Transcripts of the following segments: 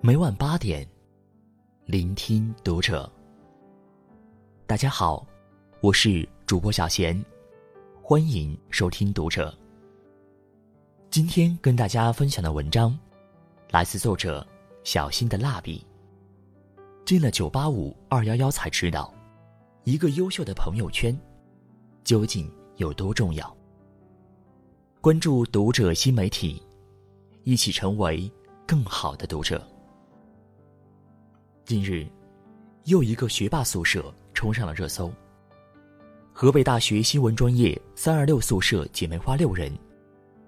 每晚八点，聆听读者。大家好，我是主播小贤，欢迎收听读者。今天跟大家分享的文章，来自作者小新的蜡笔。进了九八五二幺幺才知道，一个优秀的朋友圈究竟有多重要。关注读者新媒体，一起成为更好的读者。近日，又一个学霸宿舍冲上了热搜。河北大学新闻专业三二六宿舍姐妹花六人，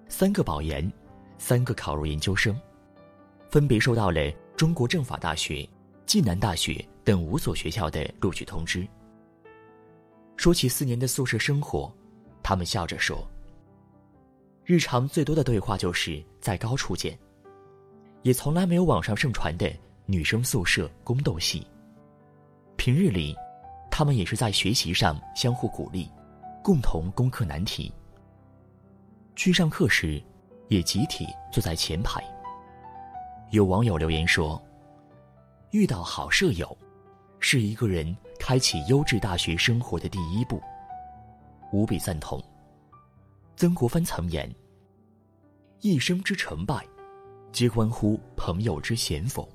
三个保研，三个考入研究生，分别收到了中国政法大学、暨南大学等五所学校的录取通知。说起四年的宿舍生活，他们笑着说：“日常最多的对话就是在高处见，也从来没有网上盛传的。”女生宿舍宫斗戏。平日里，他们也是在学习上相互鼓励，共同攻克难题。去上课时，也集体坐在前排。有网友留言说：“遇到好舍友，是一个人开启优质大学生活的第一步。”无比赞同。曾国藩曾言：“一生之成败，皆关乎朋友之贤否。”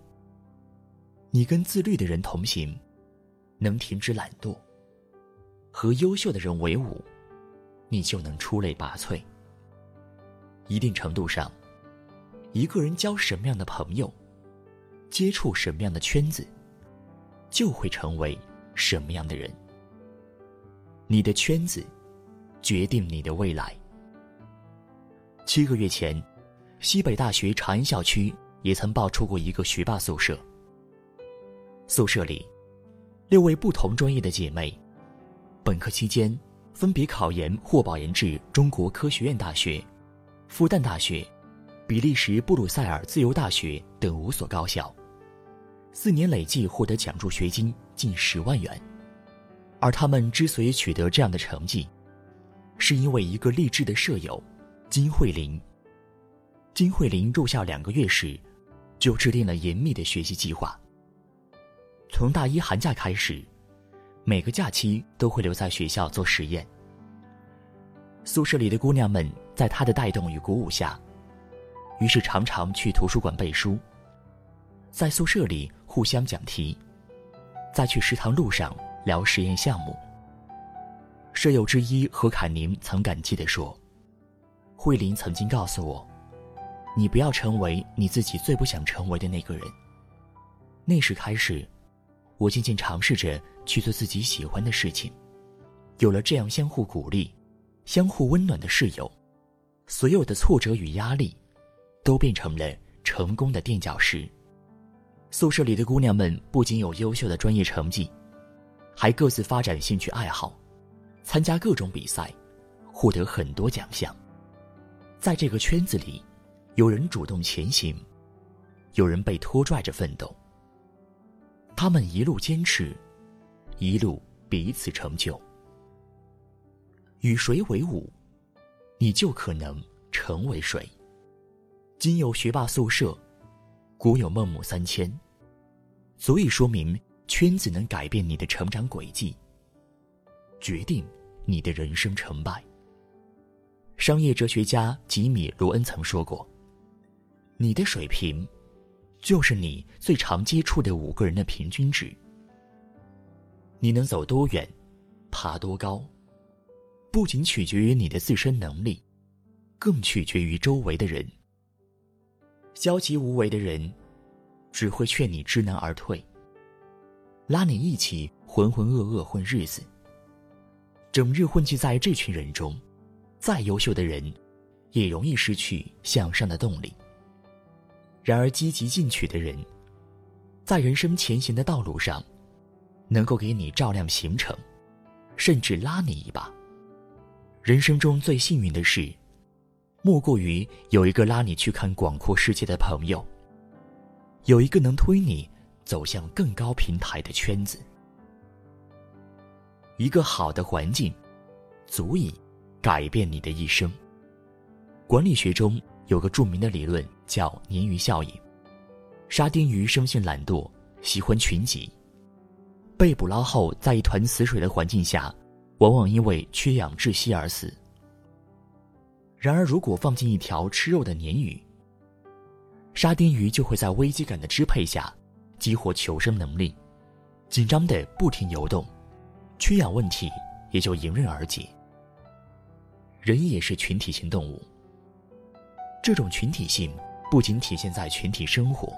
你跟自律的人同行，能停止懒惰；和优秀的人为伍，你就能出类拔萃。一定程度上，一个人交什么样的朋友，接触什么样的圈子，就会成为什么样的人。你的圈子，决定你的未来。七个月前，西北大学长安校区也曾爆出过一个学霸宿舍。宿舍里，六位不同专业的姐妹，本科期间分别考研或保研至中国科学院大学、复旦大学、比利时布鲁塞尔自由大学等五所高校，四年累计获得奖助学金近十万元。而他们之所以取得这样的成绩，是因为一个励志的舍友金慧玲。金慧玲入校两个月时，就制定了严密的学习计划。从大一寒假开始，每个假期都会留在学校做实验。宿舍里的姑娘们在他的带动与鼓舞下，于是常常去图书馆背书，在宿舍里互相讲题，在去食堂路上聊实验项目。舍友之一何凯宁曾感激地说：“慧琳曾经告诉我，你不要成为你自己最不想成为的那个人。”那时开始。我渐渐尝试着去做自己喜欢的事情，有了这样相互鼓励、相互温暖的室友，所有的挫折与压力，都变成了成功的垫脚石。宿舍里的姑娘们不仅有优秀的专业成绩，还各自发展兴趣爱好，参加各种比赛，获得很多奖项。在这个圈子里，有人主动前行，有人被拖拽着奋斗。他们一路坚持，一路彼此成就。与谁为伍，你就可能成为谁。今有学霸宿舍，古有孟母三迁，足以说明圈子能改变你的成长轨迹，决定你的人生成败。商业哲学家吉米·罗恩曾说过：“你的水平。”就是你最常接触的五个人的平均值。你能走多远，爬多高，不仅取决于你的自身能力，更取决于周围的人。消极无为的人，只会劝你知难而退，拉你一起浑浑噩噩混日子。整日混迹在这群人中，再优秀的人，也容易失去向上的动力。然而，积极进取的人，在人生前行的道路上，能够给你照亮行程，甚至拉你一把。人生中最幸运的事，莫过于有一个拉你去看广阔世界的朋友，有一个能推你走向更高平台的圈子。一个好的环境，足以改变你的一生。管理学中。有个著名的理论叫鲶鱼效应，沙丁鱼生性懒惰，喜欢群集。被捕捞后，在一团死水的环境下，往往因为缺氧窒息而死。然而，如果放进一条吃肉的鲶鱼，沙丁鱼就会在危机感的支配下，激活求生能力，紧张的不停游动，缺氧问题也就迎刃而解。人也是群体性动物，这种群体性不仅体现在群体生活，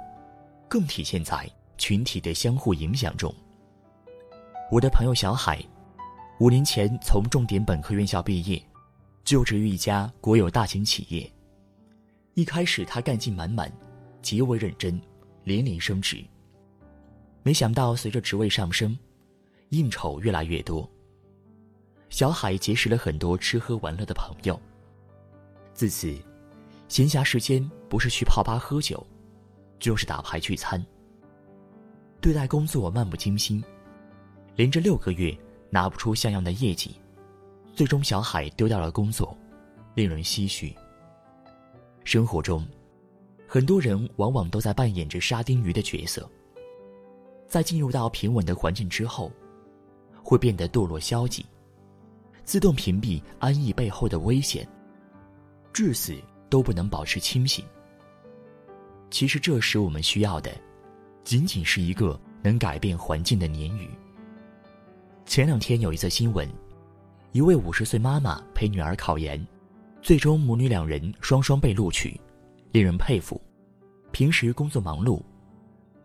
更体现在群体的相互影响中。我的朋友小海，五年前从重点本科院校毕业，就职于一家国有大型企业。一开始他干劲满满，极为认真，连连升职。没想到随着职位上升，应酬越来越多。小海结识了很多吃喝玩乐的朋友。自此，闲暇时间不是去泡吧喝酒，就是打牌聚餐。对待工作漫不经心。连着六个月拿不出像样的业绩，最终小海丢掉了工作，令人唏嘘。生活中，很多人往往都在扮演着沙丁鱼的角色。在进入到平稳的环境之后，会变得堕落消极，自动屏蔽安逸背后的危险，至死都不能保持清醒。其实这时我们需要的，仅仅是一个能改变环境的鲶鱼。前两天有一则新闻，一位五十岁妈妈陪女儿考研，最终母女两人双双被录取，令人佩服。平时工作忙碌，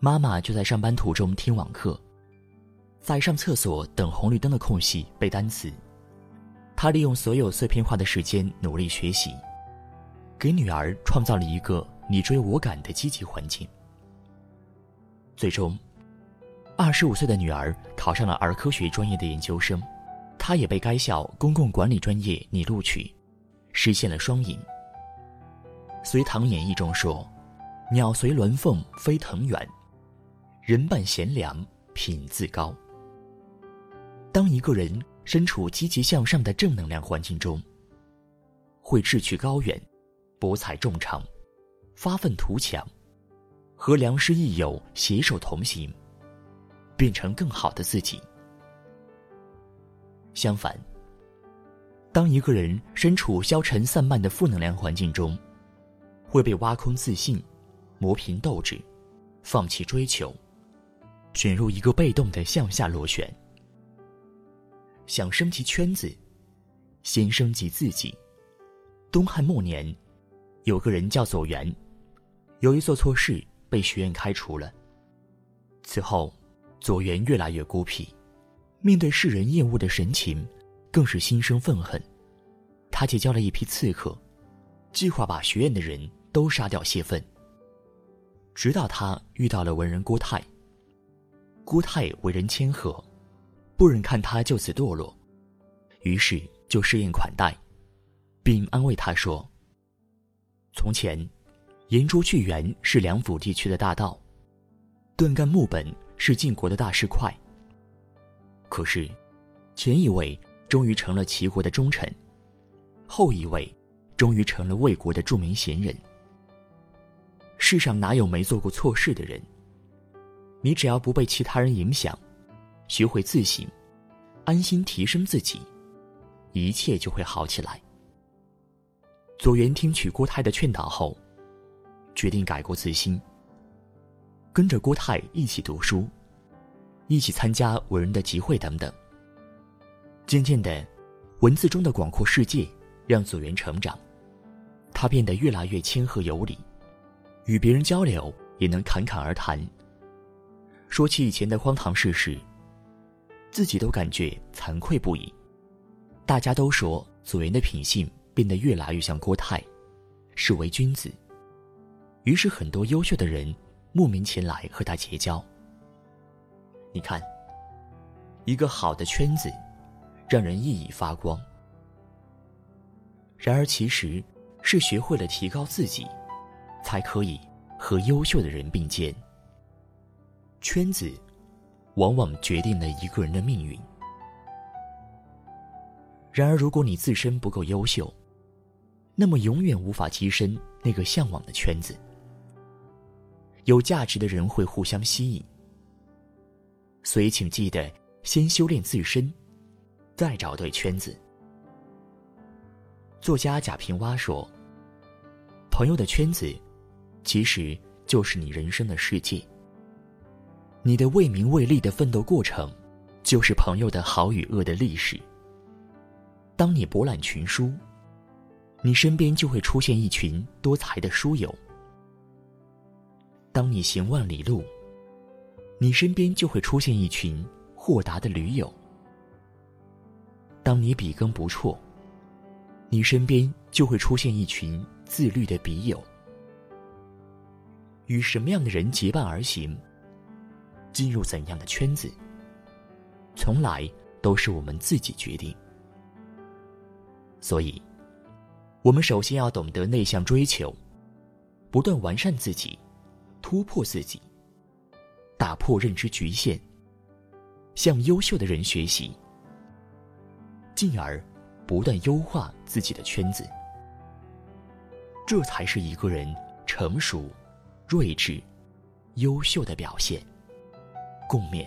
妈妈就在上班途中听网课，在上厕所等红绿灯的空隙背单词。她利用所有碎片化的时间努力学习，给女儿创造了一个你追我赶的积极环境。最终。二十五岁的女儿考上了儿科学专业的研究生，她也被该校公共管理专业拟录取，实现了双赢。《隋唐演义》中说：“鸟随鸾凤飞腾远，人伴贤良品自高。”当一个人身处积极向上的正能量环境中，会志趣高远，博采众长，发愤图强，和良师益友携手同行。变成更好的自己。相反，当一个人身处消沉散漫的负能量环境中，会被挖空自信，磨平斗志，放弃追求，卷入一个被动的向下螺旋。想升级圈子，先升级自己。东汉末年，有个人叫左元，由于做错事被学院开除了。此后。左元越来越孤僻，面对世人厌恶的神情，更是心生愤恨。他结交了一批刺客，计划把学院的人都杀掉泄愤。直到他遇到了文人郭泰。郭泰为人谦和，不忍看他就此堕落，于是就设宴款待，并安慰他说：“从前，银珠巨源是梁府地区的大盗，顿干木本。”是晋国的大师块。可是，前一位终于成了齐国的忠臣，后一位终于成了魏国的著名贤人。世上哪有没做过错事的人？你只要不被其他人影响，学会自省，安心提升自己，一切就会好起来。左元听取郭泰的劝导后，决定改过自新。跟着郭泰一起读书，一起参加文人的集会等等。渐渐的，文字中的广阔世界让左元成长，他变得越来越谦和有礼，与别人交流也能侃侃而谈。说起以前的荒唐事时，自己都感觉惭愧不已。大家都说左元的品性变得越来越像郭泰，是为君子。于是很多优秀的人。慕名前来和他结交。你看，一个好的圈子，让人熠熠发光。然而，其实是学会了提高自己，才可以和优秀的人并肩。圈子，往往决定了一个人的命运。然而，如果你自身不够优秀，那么永远无法跻身那个向往的圈子。有价值的人会互相吸引。所以，请记得先修炼自身，再找对圈子。作家贾平凹说：“朋友的圈子，其实就是你人生的世界。你的为名为利的奋斗过程，就是朋友的好与恶的历史。当你博览群书，你身边就会出现一群多才的书友；当你行万里路，你身边就会出现一群豁达的驴友。当你笔耕不辍，你身边就会出现一群自律的笔友。与什么样的人结伴而行，进入怎样的圈子，从来都是我们自己决定。所以，我们首先要懂得内向追求，不断完善自己，突破自己。打破认知局限，向优秀的人学习，进而不断优化自己的圈子，这才是一个人成熟、睿智、优秀的表现。共勉。